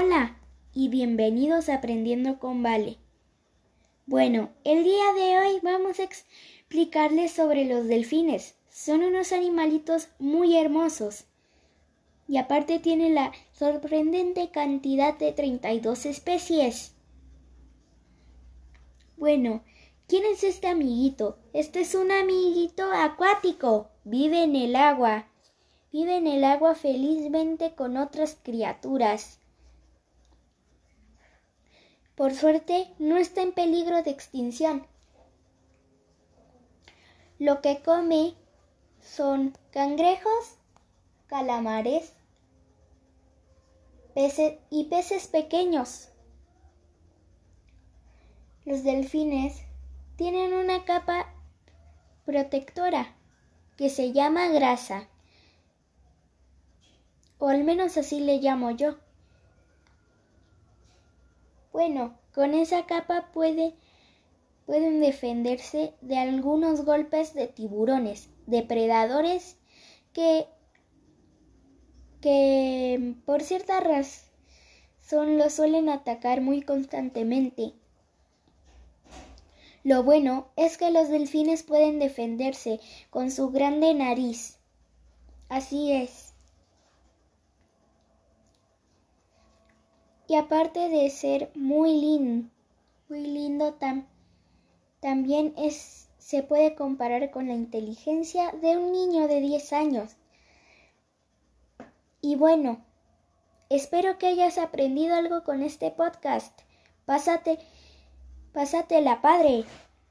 Hola y bienvenidos a Aprendiendo con Vale. Bueno, el día de hoy vamos a explicarles sobre los delfines. Son unos animalitos muy hermosos. Y aparte tienen la sorprendente cantidad de 32 especies. Bueno, ¿quién es este amiguito? Este es un amiguito acuático. Vive en el agua. Vive en el agua felizmente con otras criaturas. Por suerte, no está en peligro de extinción. Lo que come son cangrejos, calamares, peces y peces pequeños. Los delfines tienen una capa protectora que se llama grasa, o al menos así le llamo yo. Bueno, con esa capa puede, pueden defenderse de algunos golpes de tiburones, depredadores que, que por cierta razón lo suelen atacar muy constantemente. Lo bueno es que los delfines pueden defenderse con su grande nariz. Así es. Y aparte de ser muy lindo, muy lindo también es, se puede comparar con la inteligencia de un niño de 10 años. Y bueno, espero que hayas aprendido algo con este podcast. Pásate, pásate la padre.